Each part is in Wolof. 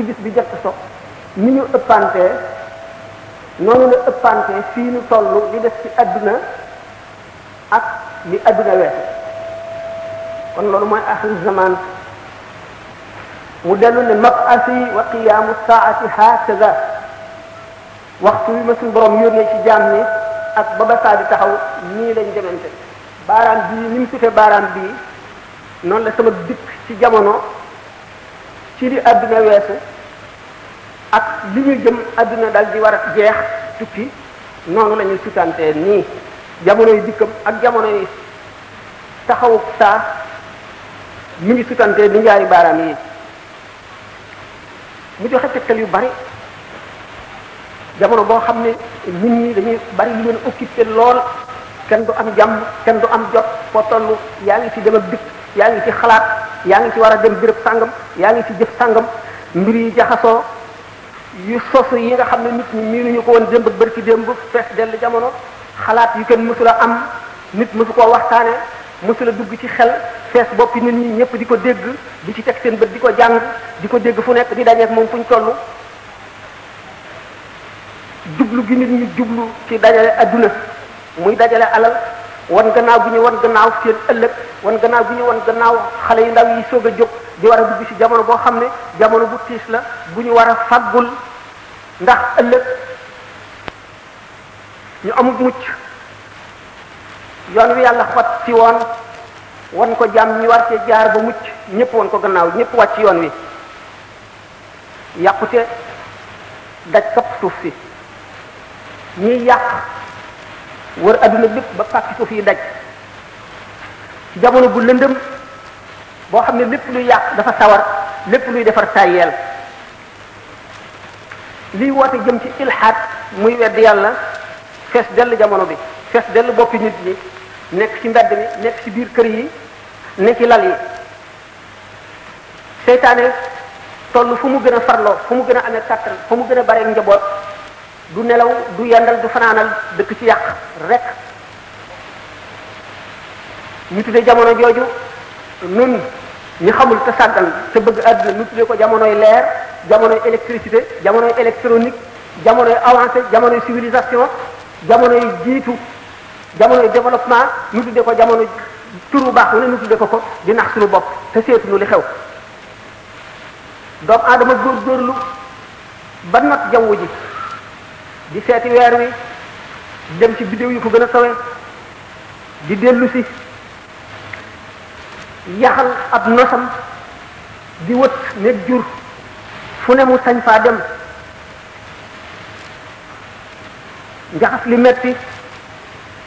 ci bis bi jëkk so ni ñu ëppantee noonu la ëppantee fii nu toll li def ci adduna ak li adduna weesu kon loolu mooy axiru zaman mu dellu ne mabasi wa qiyaamu saati hakaza waxtu wi ma suñu borom yónnee ci jaam ñi ak ba ba saa di taxaw nii lañ demante baaraam bii ni mu sute baaraam bii noonu la sama dikk ci jamono ci li àdduna weesu ak li ñu jëm àdduna dal di war a jeex tukki noonu la ñuy sutantee nii jamonoy dikkam ak jamonoy taxawu saa mi ngi sutantee ni ñaari baaraam yi mu joxe tegtal yu bari jamono boo xam ne nit ñi dañuy bari lu leen occupé lool kenn du am jàmm kenn du am jot foo toll yaa ngi ci dem ak dikk yaa ngi ci xalaat yaa ngi ci war a dem béréb sàngam yaa ngi ci jëf sàngam mbir yi jaxasoo yu sosu yi nga xam ne nit ñi miinuñu ko woon démb ak bërki démb fees dell jamono xalaat yu kenn mësula am nit mësu koo waxtaane mësu la dugg ci xel fees boppi nit ñi ñëpp di ko dégg di ci teg seen bët di ko jàng di ko dégg fu nekk di dajeek moom fu ñu toll jublu gi nit ñi jublu ci dajale adduna muy dajale alal wan gannaaw bu ñu wan gannaaw seen ëllëg wan gannaaw bu ñu wan gannaaw xale yu ndaw yi soog a jóg di war a dugg ci jamono boo xam ne jamono bu tiis la bu ñu war a faggul ndax ëllëg ñu amut mucc yoon wi yàlla xot ci woon wan ko jàmm ñi war cee jaar ba mucc ñëpp wan ko gannaaw ñëpp wàcc yoon wi yàqute daj kapp suuf si ñiy yàq wër adduna bépp ba pàkki suuf yi daj ci jamono bu lëndëm boo xam ne lépp luy yàq dafa sawar lépp luy defar tàyyeel liy woote jëm ci ilhaad muy wedd yàlla fees dell jamono bi fees dell boppi nit ñi nekk ci mbedd mi nekk ci biir kër yi ne ci lal yi seytaane toll fu mu gën a farloo fu mu gën a amee kàttan fu mu gën a bare njaboot du nelaw du yendal du fanaanal dëkk ci yàq rek ñu tudde jamono jooju nun ñi xamul te sàggan te bëgg àdduna ñu tudde ko jamonoy leer jamonoy électricité jamonoy électronique jamonoy avancé jamonoy civilisation jamonoy jiitu jamonoy développement ñu tudde ko jamono turu baax wu ne ñu tudde ko ko di nax suñu bopp te seetuñu li xew doomu aadama góorgóorlu ba not jaww ji di seeti weer wi di dem ci biddew yi ko gën a kawe di dellu si yaxal ab nosam di wët nekk jur fu ne mu sañ faa dem njaxas li metti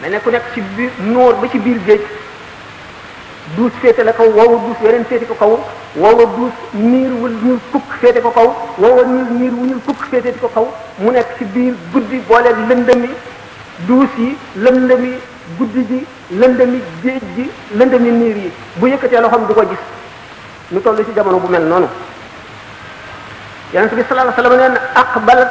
mel ne ku nekk ci biir noor ba ci biir géej duus féete la kaw woowa duus weneen féete ko kaw woowa duus niir wu ñuul kukk féete ko kaw woowa niir niir wu ñuul kukk féete ko kaw mu nekk ci biir guddi boole lëndëmi duus yi lëndëmi guddi ji lëndëmi géej gi lëndëmi niir yi bu yëkkatee loxoom du ko gis ñu toll ci jamono bu mel noonu yonent bi sallallahu alayhi wa sallam nee na aqbalat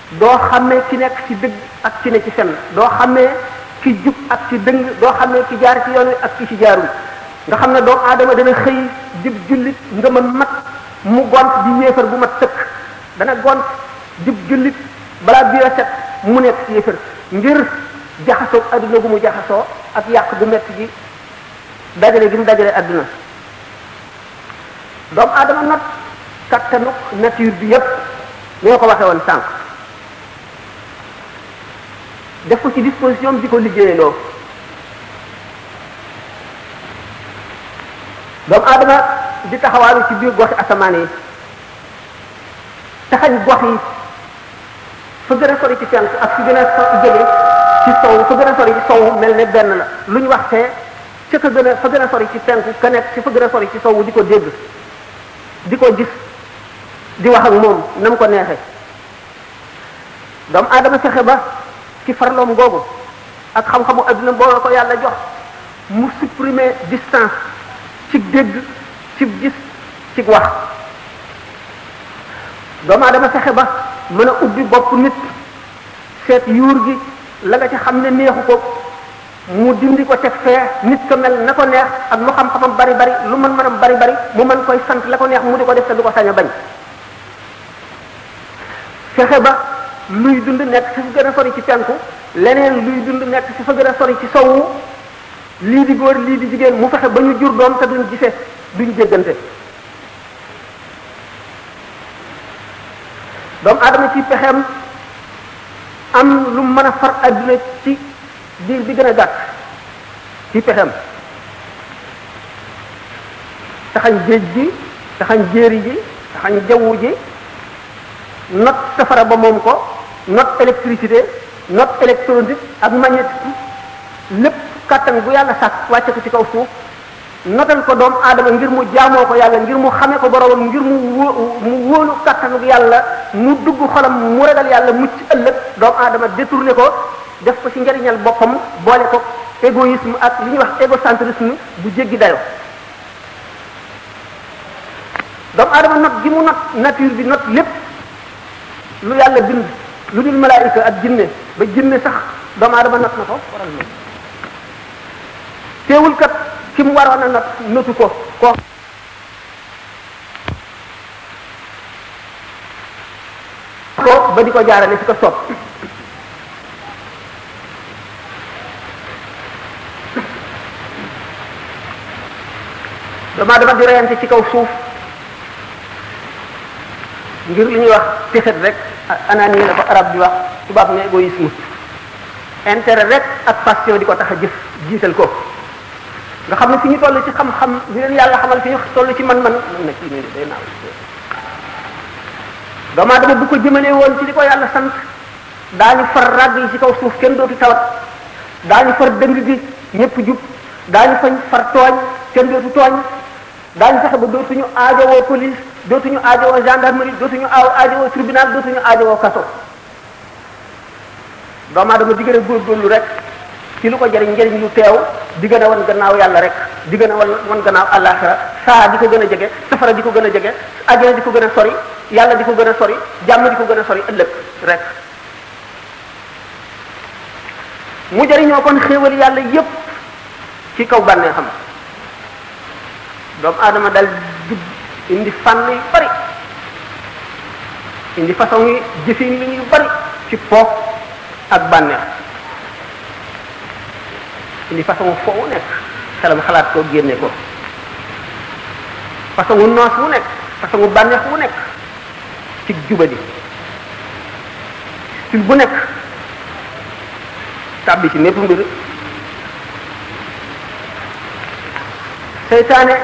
doo xàmmee ki nekk ci dëgg ak ci ne ci fenn doo xàmmee ki jub ak ci dëng doo xàmmee ki jaar ci yoon wi ak ki ci jaarul nga xam ne doomu aadama dana xëy jub jullit nga ma mat mu gont di yéefar bu mat tëkk dana gont jub jullit balaa biir a set mu nekk ci yéefar ngir jaxasoo adduna gu mu jaxasoo ak yàq gu metti gi dajale gi mu dajale adduna doomu aadama nag kattanu nature bi yépp ni nga ko waxee woon sànq def ko ci disposition bi di ko liggéeyaloo doomu aadama di taxawaalu ci biir goxi asamaan yi taxañ gox yi fa gën a sori ci fenk ak fi gën a so jóge ci sow fa gën a sori ci sow mel ne benn la lu ñu wax fee ca ka gën a fa gën a sori ci penku ka nekk ci fa gën a sori ci sowu di ko dégg di ko gis di wax ak moom na mu ko neexe doomu aadama fexe ba ci farloom googu ak xam-xamu adduna boo ko yàlla jox mu supprimer distance ci dégg ci gis ci wax doomu aadama fexe ba mën a ubbi bopp nit seet yuur gi la nga ci xam ne neexu ko mu dindi ko teg fee nit ka mel na ko neex ak lu xam-xamam bari bari lu mën mënam bari bari mu mën koy sant la ko neex mu di ko def te du ko sañ a bañ fexe ba luy dund nekk ci fa gën a sori ci penku leneen luy dund nekk ci fa gën a sori ci sowu lii di góor lii di jigéen mu fexe ba ñu jur doom te duñ gise duñ jéggante doomu aadama ci pexeem am lu mën a far adduna ci diir bi gën a gàtt ci pexem taxañ géej gi taxañ jéeri ji taxañ jaww ji not safara ba moom ko not électricité not électronique ak magnétisme lépp kàttan bu yàlla sàkk wàcce ko ci kaw suuf notal ko doomu aadama ngir mu jaamoo ko yàlla ngir mu xamee ko boromam ngir mu wó mu wóolu kattanu yàlla mu dugg xolam mu ragal yàlla mucc ëllëg doomu aadama détourné ko def ko ci njariñal boppam boole ko égoïsme ak li ñuy wax égocentrisme bu jéggi dayo doomu aadama not gi mu not nature bi not lépp lu yàlla bind lu dul malaayika ak jinne ba jinne sax doomu aadama not na ko waral teewul kat ki mu waroon a not notu ko koo ko ba di ko jaarale fi ko soob dama dama di reyante ci kaw suuf ngir li ñuy wax texet rek anani la ko arab di wax tubaab ne égoïsme intérêt rek ak passion di ko tax a jëf jiital ko nga xam ne fi ñu toll ci xam-xam li leen yàlla xamal fi ñu toll ci man-man mun na kii nii day naaw doomu aadama bu ko jëmalee woon ci li ko yàlla sant daañu far ràgg yi ci kaw suuf kenn dootu tawat daañu far dëng gi ñëpp jub daañu fañ far tooñ kenn dootu tooñ daañu fexe ba dootuñu aajowoo police dootuñu aajowoo gendarmerie dootuñu aaw aajowoo tribunal dootuñu aajowoo kaso doomu aadama di gën a góorgóorlu rek ci lu ko jëriñ njëriñ lu teew di gën a wan gannaaw yàlla rek di gën a wan wan gannaaw àllaaxira saa di ko gën a jege safara di ko gën a jege àjjana di ko gën a sori yàlla di ko gën a sori jàmm di ko gën a sori ëllëg rek mu jëriñoo kon xéewal yàlla yépp ci kaw bànnee xam doomu aadama dal dugg indi fànn yu bari indi façon yi jëfin yi yu bari ci poof ak bànneex indi façon foo wu nekk xelam xalaat ko génne ko façon wu noos wu nekk façon wu bànneex wu nekk ci jubadi style bu nekk tàbbi ci népp mbir seytaane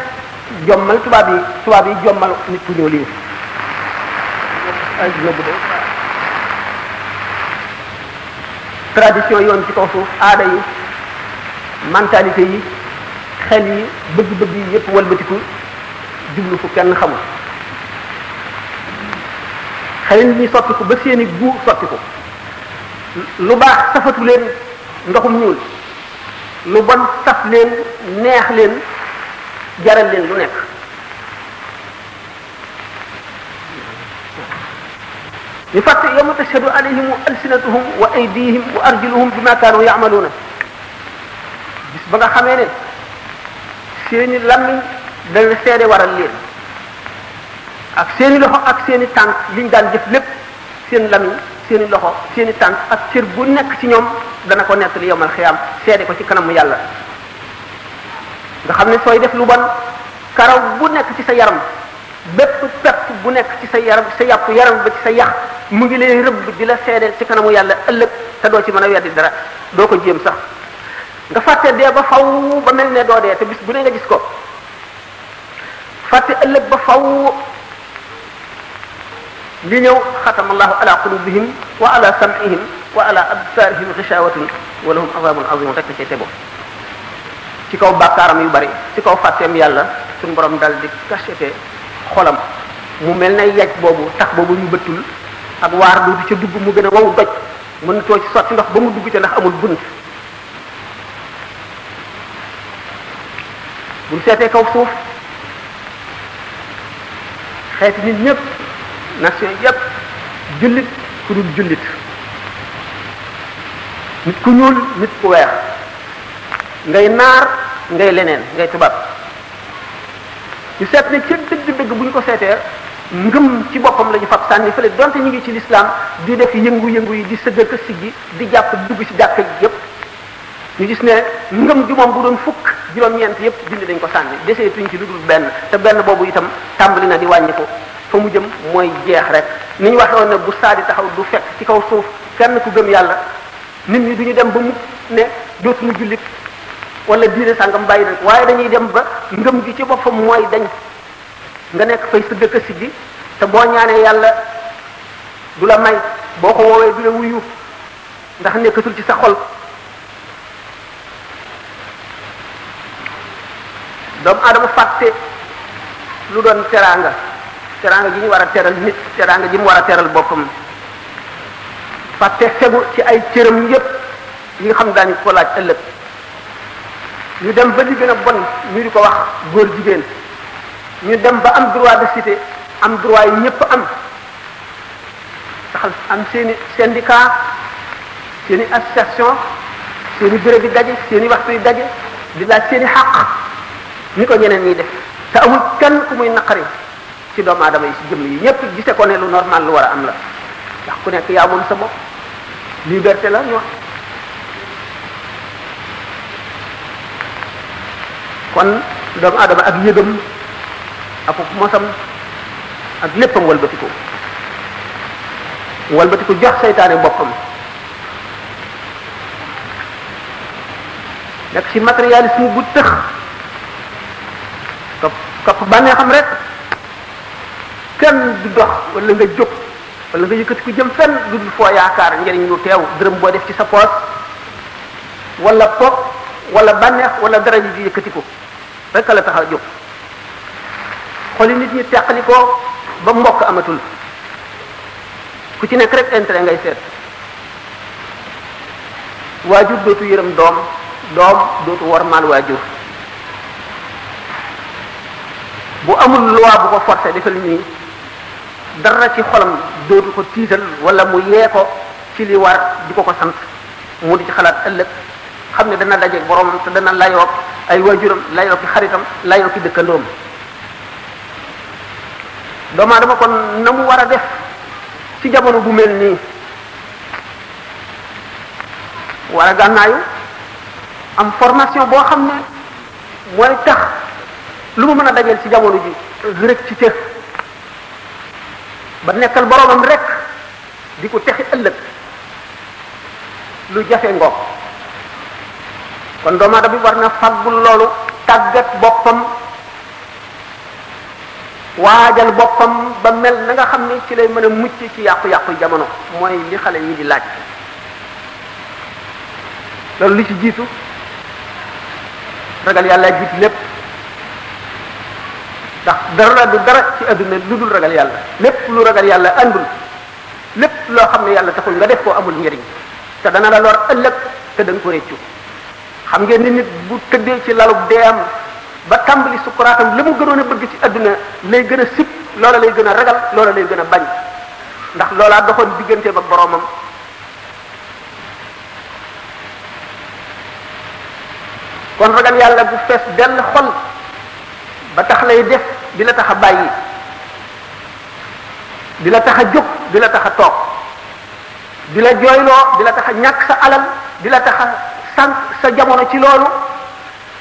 jommal tubaab yi tubaab yi jommal nit ku ñëw lii ay yóbbu de tradition yoon ci kaw suuf aada yi mentalité yi xel yi bëgg-bëgg yi yépp walbatiku jublu fu kenn xamul xel yi ñuy soppiku ba seeni gu soppiku lu baax safatu leen ndoxum ñuul lu bon saf leen neex leen jaral leen lu nekk ñu fàtte yawma tashhadu alayhim alsinatuhum wa aydihim wa arjuluhum bima kaanu ya'maluna bis ba nga xamee ne seeni lammiñ dana seede waral leen ak seeni loxo ak seeni tànk liñ daan jëf lépp seen lamiñ seen i loxo seen i tànk ak cër bu nekk ci ñoom dana ko nettali yomal xiyaam seede ko ci kanamu yàlla nga xam ne sooy def lu bon karaw bu nekk ci sa yaram bépp pepp bu nekk ci sa yaram sa yàpp yaram ba ci sa yax mu ngi lay rëbb di la seedeel ci kanamu yàlla ëllëg te doo ci mën a weddi dara doo ko jéem sax nga fàtte dee ba faw ba mel ne doo dee te bis bu ne nga gis ko fàtte ëllëg ba faw li ñëw xatama allahu ala qulubihim wa ala sam'ihim wa ala absarihim xishawatun wa lahum azabun azim rek ci tego ci kaw bàkkaaram yu bari ci kaw fàtteem yàlla suñu borom dal di cachete xolam mu mel ne yaj boobu tax boobu ñu bëttul ak waar du ca dugg mu gën a wow doj mënutoo ci sotti ndox ba mu dugg ca ndax amul bunt buñ seetee kaw suuf xeeti nit ñëpp nation yëpp jullit ku dul jullit nit ku ñuul nit ku weex ngay naar ngay leneen ngay tubaab ñu seet ne ca dëgg-dëgg bu ñu ko seetee ngëm ci boppam la ñu fab sànni fële donte ñu ngi ci lislaam di def yëngu-yëngu yi di sëgg ak a siggi di jàpp di dugg ci jàkka ji yépp ñu gis ne ngëm gi moom bu doon fukk juróom-ñeent yépp dindi dañ ko sànni desee tuñ ci lu dul benn te benn boobu itam tàmbali na di wàññi ko fa mu jëm mooy jeex rek ni ñu waxee woon ne bu saa di taxaw du fekk ci kaw suuf kenn ku gëm yàlla nit ñi duñu dem ba mu ne dootuñu jullit wala diine sàngam bàyyi nañ waaye dañuy dem ba ngëm gi ci boppam mooy dañ nga nekk fay sa dëkk si bi te boo ñaanee yàlla du la may boo ko woowee du la wuyu ndax nekkatul ci sa xol doomu aadama fàtte lu doon teraanga teraanga ji ñu war a teral nit teraanga ji mu war a teral boppam fàtte fegu ci ay cëram yépp yi nga xam daañu ko laaj ëllëg ñu dem ba li gën a bon ñu di ko wax góor jigéen ñu dem ba am droit de cité am droit yi ñëpp am taxal am seen i syndicat seen i association seen i béréb yi daje seen i waxtu yi daje di laaj seen i xàq ni ko ñeneen ñiy def te amul kenn ku muy naqari ci doomu aadama yi ci jëmm yi ñëpp gise ko ne lu normal lu war a am la ndax ku nekk yaa moom sa bopp liberté la ñu wax kon doomu aadama ak yëgam ak mosam ak léppam walbatiku walbatiku jox seytaane boppam nekk ci matérialisme bu tëx topp topp bànnee xam rek kenn du dox wala nga jóg wala nga yëkkati ku jëm fenn du dul foo yaakaar njëriñ lu teew dërëm boo def ci sa poos wala po wala bànneex wala dara ji di yëkkati ko rek la tax a jóg xoli nit ñi teqali ko ba mbokk amatul ku ci nekk rek intérêt ngay seet waajur dootu yërëm doom doom dootu wormaal waajur bu amul loi bu ko forcé defal nii dara ci xolam dootu ko tiital wala mu yee ko ci li war di ko ko sant mu di ci xalaat ëllëg xam ne dana dajeeg boromam te dana layoog ay waajuram layoo ki xaritam layoo ki dëkkandoom doomu aadama kon na mu war a def ci jamono bu mel nii war a gànnaayu am formation boo xam ne mooy tax lu mu mën a dajeel ci jamono ji rek ci cëf ba nekkal boroomam rek di ko texi ëllëg lu jafe ngoog kon doomu aadama bi war na fàggul loolu tàggat boppam waajal boppam ba mel na nga xam ne ci lay mën a mucc ci yàqu-yàqu jamono mooy li xale yi di laaj loolu li ci jiitu ragal yàlla jiitu lépp ndax dara du dara ci adduna lu dul ragal yàlla lépp lu ragal yàlla andul lépp loo xam ne yàlla taxul nga def koo amul njëriñ te dana la lor ëllëg te da nga ko réccu xam ngeen ni nit bu tëddee ci lalub deeyam ba tàmbali sukkuraatam la mu gënoon a bëgg ci àdduna lay gën a sib loola lay gën a ragal loola lay gën a bañ ndax loolaa doxoon diggante ba boroomam kon ragal yàlla bu fees dell xol ba tax lay def di la tax a bàyyi di la tax a jóg di la tax a toog di la jooyloo di la tax a ñàkk sa alal di la tax a sànq sa jamono ci loolu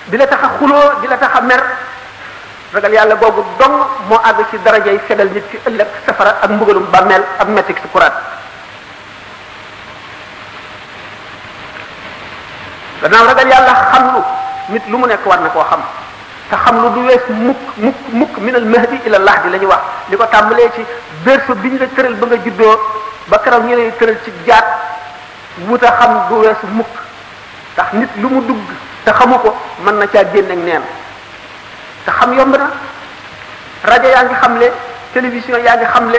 di la tax a xuloo di la tax a mer ragal yàlla googu dong moo àgg ci darajay fegal nit ci ëllëg safara ak mbugalum bàmmeel ak mettik si kuraat gannaaw ragal yàlla xam lu nit lu mu nekk war na koo xam te xam lu du wees mukk mukk mukk minal mahdi ila lahdi la ñu wax li ko tàmbalee ci berceau bi ñu la tëral ba nga juddoo ba keroog ñu lay tëral ci jaat wut a xam du weesu mukk ndax nit lu mu dugg te xamu ko mën na caa génn ak neen te xam yomb na rajo yaa ngi xamle télévision yaa ngi xamle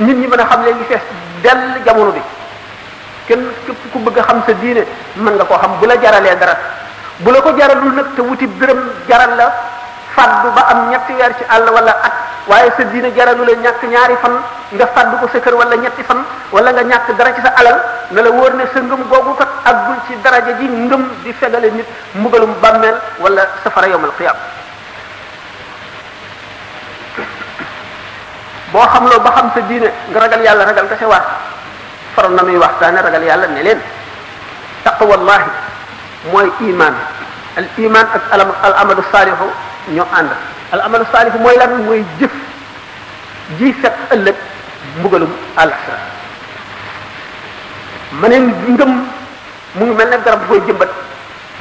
nit ñi mën a xamle ngi fees dell jamono bi kenn képp ku bëgg a xam sa diine mën nga koo xam bu la jaralee dara bu la ko jaralul nag te wuti dërëm jaral la faddu ba am ñetti weer ci àll wala at waaye sa diine jaralu la ñàkk ñaari fan nga faddu ko sa kër wala ñetti fan wala nga ñàkk dara ci sa alal na la wóor ne sa ngëm googu kat aggul ci daraja ji ngëm di fegale nit mbugalum bàmmeel wala safara yowmal xiyaam boo xamloo ba xam sa diine nga ragal yàlla ragal nga sa war faral na nuy waxtaane ragal yàlla ne leen taqwallahi mooy iman al iman ak alam al amalu saalihu ñoo ànd al amalu saalihu mooy lan mooy jëf ji fekk ëllëg mbugalum àllaxira ma ne ngëm mu ngi mel ne garab bu koy jëmbat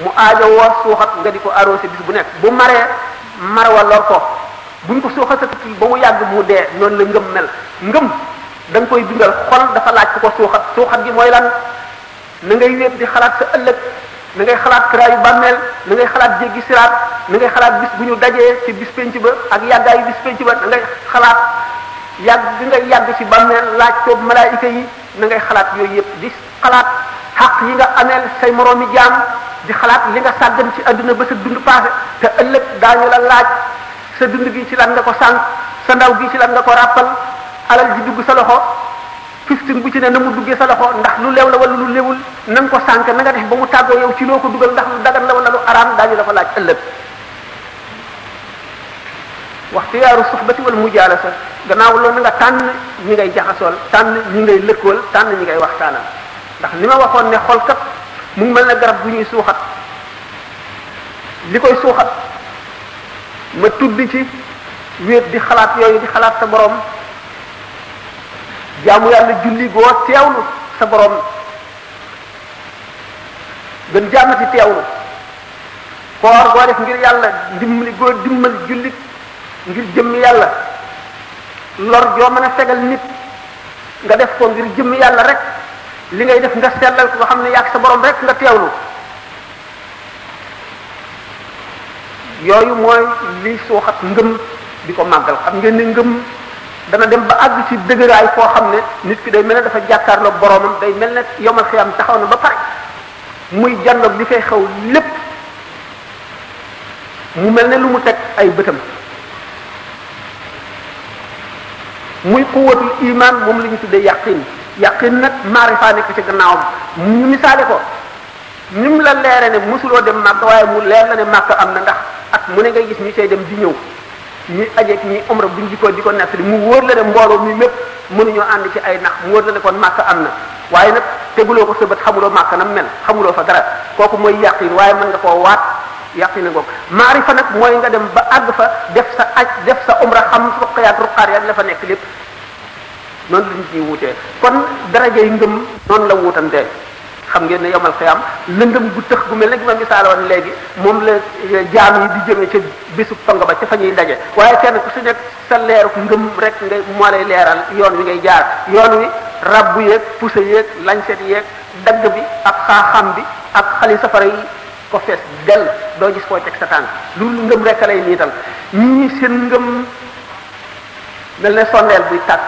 mu aajo woo suuxat nga di ko arrosé bis bu nekk bu maree mar wa lor ko buñ ko suuxatatul ba mu yàgg mu dee noonu la ngëm mel ngëm da nga koy dundal xol dafa laaj ku ko suuxat suuxat gi mooy lan na ngay wéet di xalaat sa ëllëg na ngay xalaat kiraayu bàmmeel na ngay xalaat jéggi siraat na ngay xalaat bis bu ñu dajee ci bis penc ba ak yàggaayu bis penc ba na ngay xalaat yàgg bi ngay yàgg ci bàmmeel laaj ko malaayika yi na ngay xalaat yooyu yëpp di xalaat xaq yi nga ameel say moroomi jaam di xalaat li nga sàggan ci àdduna ba sa dund passé te ëllëg daañu la laaj sa dund gi ci lan nga ko sànq sa ndaw gi ci lan nga ko ràppal alal ji dugg sa loxo fiftin bu ci ne na mu duggee sa loxo ndax lu leew la wala lu lewul na nga ko sànq na nga def ba mu tàggoo yow ci loo ko dugal ndax lu dagan la wala lu araam daañu la ko laaj ëllëg waxtiyaaru suxbati wal mujaalasa gannaaw loolu nga tànn ñi ngay jaxasool tànn ñi ngay lëkkool tànn ñi ngay waxtaanal ndax li ma waxoon ne xol kat mu ngi mel ne garab bu ñuy suuxat li koy suuxat ma tudd ci wéet di xalaat yooyu di xalaat sa borom jaamu yàlla julli goo teewlu sa borom gën jaamati teewlu koor boo def ngir yàlla dimbali goo dimbali jullit ngir jëmm yàlla lor joo mën a fegal nit nga def ko ngir jëmm yàlla rek li ngay def nga sellal ko nga xam ne yàgg sa borom rek nga teewlu yooyu mooy li suuxat ngëm di ko màggal xam ngeen ne ngëm dana dem ba àgg ci dëgëraay foo xam ne nit ki day mel ne dafa jàkkaarloog boromam day mel ne yomal xiyam taxaw na ba pare muy jàndoog li fay xew lépp mu mel ne lu mu teg ay bëtam muy quwwatul iman moom la ñu tuddee yaqin yaqin nag maarifa nekk ci gannaawam ñu misaale ko ni mu la leere ne mosuloo dem màkk waaye mu leer la ne màkk am na ndax at mu ne ngay gis ñu cay dem di ñëw ñi aje ci ñi umra buñ dikkoo di ko nekk di mu wóor la ne mbooloo mi mépp mënuñoo ànd ci ay nax mu wóor la ne kon màkk am na waaye nag teguloo ko sa bët xamuloo màkk nam mel xamuloo fa dara kooku mooy yàqin waaye mën nga koo waat yàqin a ngoog maarifa nag mooy nga dem ba àgg fa def sa aj def sa umra xam ruq yaag ruqaar yaag la fa nekk lépp noonu la nit ñi wuutee kon darajay ngëm noonu la wuutantee xam ngeen ne yomal xiyaam lëndëm gu tëx gu mel ne gi ma misaaloon léegi moom la jaam yi di jëme ca bisu pang ba ca fa ñuy daje waaye kenn ku si nekk sa leeru ngëm rek ngay moo lay leeral yoon wi ngay jaar yoon wi rabbu yeeg pousse yeeg lañset yeeg dagg bi ak xaaxam bi ak xali safara yi ko fees dell doo gis foo teg sa tànk loolu ngëm rek lay niital ñii seen ngëm mel ne sondeel buy tàkk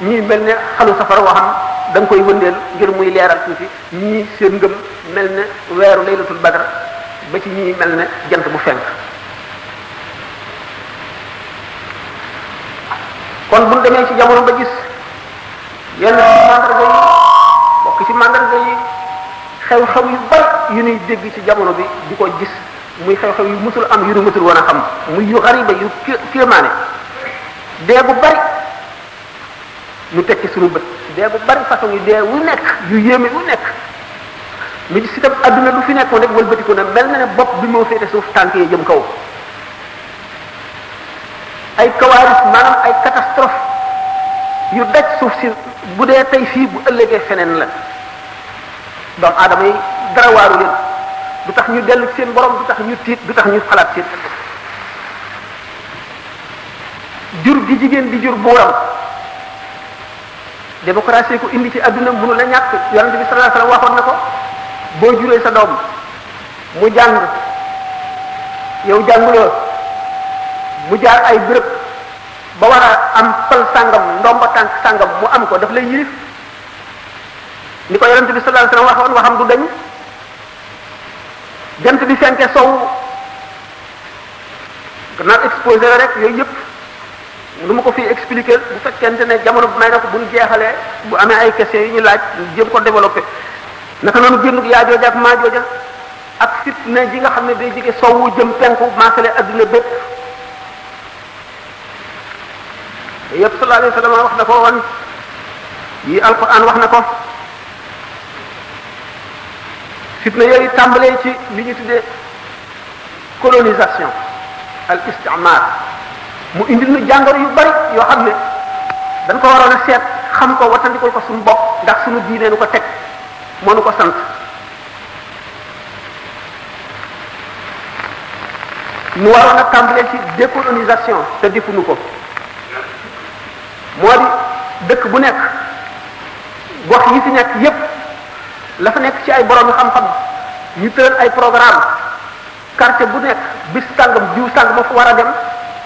ñii mel ne xalu safara woo xam da nga koy wëndeel ngir muy leeral tuuti ñii seen ngëm mel ne weeru laylatul badar ba ci ñii mel ne jant bu fenk kon bu ñu demee ci jamono ba gis yenn mandarga yi bokk ci mandarga yi xew-xew yu bari yu ñuy dégg ci jamono bi di ko gis muy xew-xew yu musul am yu nu musul woon a xam muy yu xariba yu kéemaane dee bu bari ñu teg ci suñu bët dee bu bari façon yi dee wu nekk yu yéeme wu nekk lu gis itam adduna du fi nekkoon rek wëlbatiku na mel na ne bopp bi moo féete suuf tànk yi jëm kaw ay kawaaris maanaam ay catastrophe yu daj suuf si bu dee tey fii bu ëllëgee feneen la doomu aadama yi dara waaru leen du tax ñu dellu ci seen borom du tax ñu tiit du tax ñu xalaat seen jur gi jigéen di jur buuram démocratie ko indi ci adduna mënu la ñàkk yonente bi sallallahu alayhi wasallam waxoon na ko boo juree sa doom mu jàng yow jànguloo mu jaar ay bërëb ba war a am pal sàngam ndomba tànk sàngam mu am ko daf lay yilif ni ko yonente bi sallallahu alayhi wasallam waxoon waxam du dañ jant bi fenke sow gannaaw exposé la rek yooyu yëpp lu ma ko fi expliquer bu fekkente ne jamono bi may na ko bu ñu jeexalee bu amee ay questions yu ñu laaj jéem ko développé naka noonu génnug yaa jooja ak maa jooja ak fitna ji nga xam ne day jóge sowwu jëm penku maasale adduna bépp yëpp sallallahu alayhi wa sallam wax na ko woon yi alquran wax na ko fitna yooyu tàmbalee ci li ñu tuddee colonisation al istimar mu indil nu jàngoro yu bari yoo xam ne dañ ko waroon a seet xam ko watandikul ko suñu bopp ndax suñu diine nu ko teg moo nu ko sant nu waroon a tàmbalee ci décolonisation te defuñu ko moo di dëkk bu nekk gox yi fi nekk yépp la fa nekk ci ay borom xam-xam ñu tëral ay programme quartier bu nekk bis sàngam jiw sàng ma fu war a dem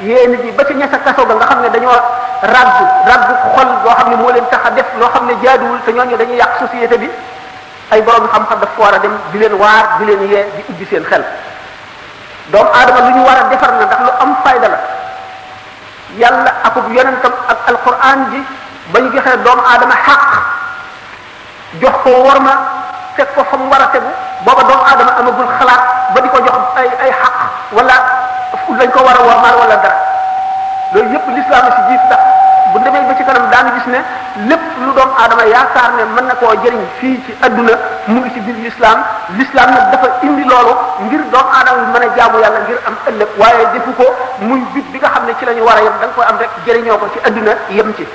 yee nit ñi ba ci ñesa kaso ga nga xam ne dañoo ràgg ràgg xol loo xam ne moo leen tax a def loo xam ne jaaduwul te ñooñu dañuy yàq société bi ay borom xam-xam daf war a dem di leen waar di leen yee di ubbi seen xel doomu aadama lu ñu war a defar na ndax lu am fayda la yàlla akub yonentam ak alquran ji ba ñu joxee doomu aadama xaq jox ko worma teg ko fa mu war a tegu booba doomu aadama amagul xalaat ba di ko jox ay ay xaq wala lañ ko war a wormaal wala dara loolu yépp lislaam si jiit ndax bu demee ba ci kanam daanu gis ne lépp lu doomu aadama yaakaar ne mën na koo jëriñ fii ci adduna mu ngi ci biir lislaam lislaam nag dafa indi loolu ngir doomu aadama bi mën a jaamu yàlla ngir am ëllëg waaye defu ko muy bit bi nga xam ne ci la ñu war a yem da nga koy am rek jëriñoo ko ci adduna yem ci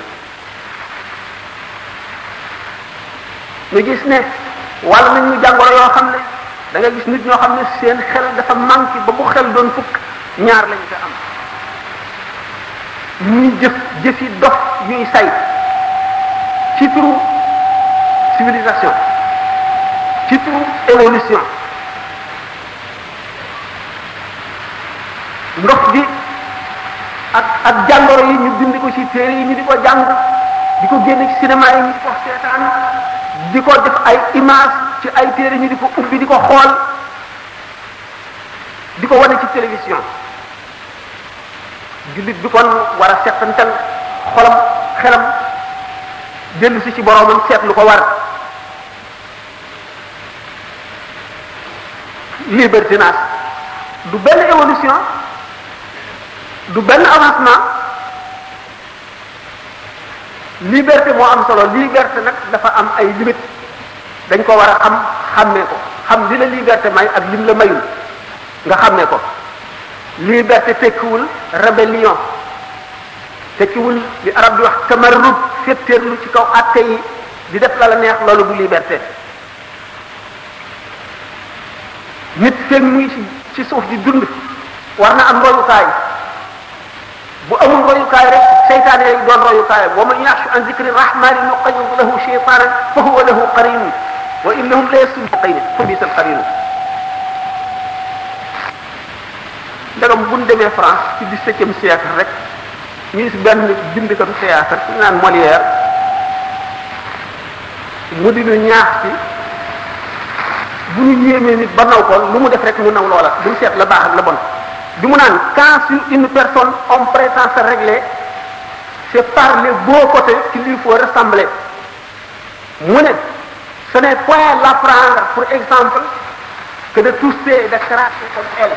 nga gis ne wàll nañ ñu jàngoro yoo xam ne da nga gis nit ñoo xam ne seen xel dafa manqué ba bu xel doon fukk ñaar lañ ko am ñuy jëf jëfi dof yuy say ci turu civilisation ci turu évolution ndox gi ak ak jàngoro yi ñu bind ko ci téere yi ñu di ko jàng di ko génne ci cinéma yi ñu di ko seetaan di ko def ay image ci ay téere ñu di ko ubbi di ko xool di ko wane ci télévision jullit bi kon war a settantal xolam xelam dellu si ci boroomam seet lu ko war libertinage du benn évolution du benn avancement liberté moo am solo liberté nag dafa am ay limite dañ ko war a xam xàmmee ko xam li la liberté may ak lim la mayul nga xàmmee ko liberté tekkiwul rébellion tekkiwul li arab di wax tamarrub féttéerlu ci kaw atte yi di def la la neex loolu du liberté nit seen muy ci ci suuf di dund war na am royukaay bu amul royukaay rek seytaane lay doon royukaay wa man yaxshu an zikri rahmani nuqayyid lahu shaytanan fa huwa lahu qarin wa innahum la yasuddiqina fa bisa alqarinu ndagam buñ demee France ci dix-septième siècle rek ñu gis benn bindikatu théâtre ku ñu naan Molière mu di ñu ñaax ci bu ñu yéemee nit ba naw ko lu mu def rek ñu naw loola duñ seet la baax ak la bon bi mu naan quand sur une personne on prétend se régler c'est par les beaux côtés qu'il lui faut ressembler mu ne ce n'est point la prendre pour exemple que de tousser et de cracher comme elle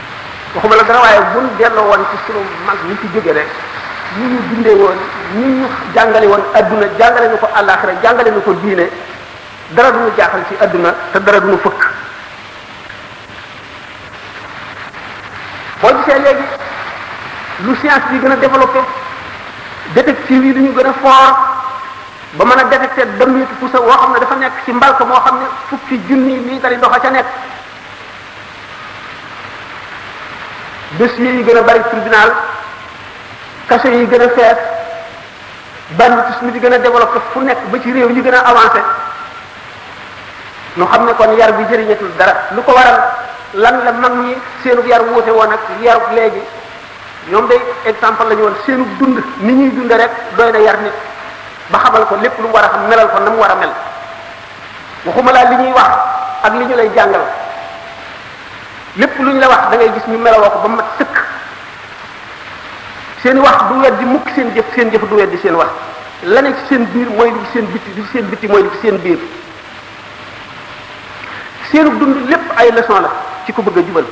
waxuma la dara waaye buñ delloo woon ci sunu mag ñi ci jóge rek ñi ñu bindee woon ñi ñu jàngale woon adduna jàngale ñu ko àllaaxira jàngale ñu ko diine dara duñu jaaxal ci adduna te dara duñu fëkk boo gisee léegi lu science bi gën a développé détective yi duñu gën a fort ba mën a détecté damitu pousa woo xam ne dafa nekk ci mbalka moo xam ne fukki junni lii tari ndox a ca nekk dossiers yi gën a bari tribunal cachet yi gën a fees banditisme di gën a développé fu nekk ba ci réew yi gën a avancé ñu xam ne kon yar bi jëriñatul dara lu ko waral lan la mag ñi seenub yar wuute woon ak yar léegi ñoom day exemple la ñu woon seenub dund ni ñuy dunde rek doy na yar nit ba xamal ko lépp lu mu war a xam melal ko na mu war a mel waxuma laa li ñuy wax ak li ñu lay jàngal lépp lu ñu la wax da ngay gis ñu melawoo ko ba mat sëkk seen wax du weddi mukk seen jëf seen jëf du weddi seen wax la ne ci seen biir mooy li ci seen bitti li ci seen bitti mooy li ci seen biir seenu dund lépp ay leçon la ci ko bëgg a jubal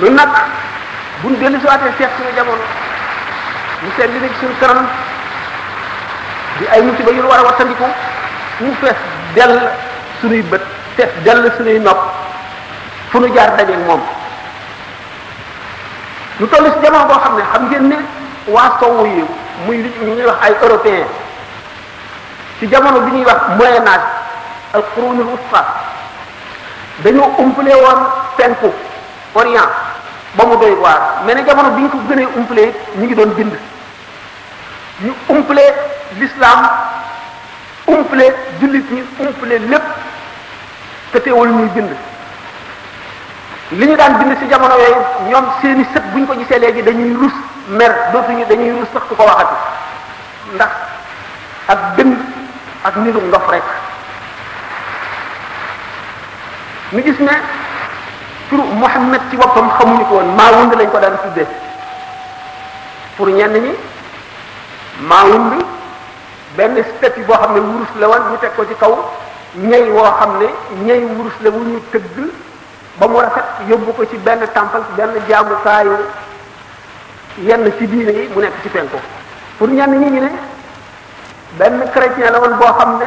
nun nag buñ dellu siwaatee seet suñu jamono ñu seet li nekk suñu kanam di ay musiba yu war a wattandiku mu fees dell suñuy bët fees dell suñuy nopp fu nu jaar dajeeg moom lu toll si jamono boo xam ne xam ngeen ne waa sowu yi muy li ñuy wax ay européen ci jamono bi ñuy wax moyen âge al qurunul wusta dañoo umpale woon penku orient ba mu doy waar mais ne jamono bi ñu ko gënee umpale ñu ngi doon bind ñu umpale l'islam umpale jullit ñi umpale lépp te teewul ñuy bind li ñu daan bind ci jamono yooyu ñoom seeni sët bu ñu ko gisee léegi dañuy rus mer dootuñu dañuy rus sax ku ko waxati ndax ak dëng ak niru ndof rek ñu gis ne turu Muhammad ci boppam xamuñu ko woon Maawund lañ ko daan tuddee pour ñenn ñi Maawund benn statue boo xam ne wurus la woon ñu teg ko ci kaw ñey woo xam ne ñey wurus la wu ñu tëgg ba mu rafet yóbbu ko ci benn temple benn jaamukaayu yenn ci diine yi mu nekk ci penku pour ñenn ñi ñu ne benn chrétien la woon boo xam ne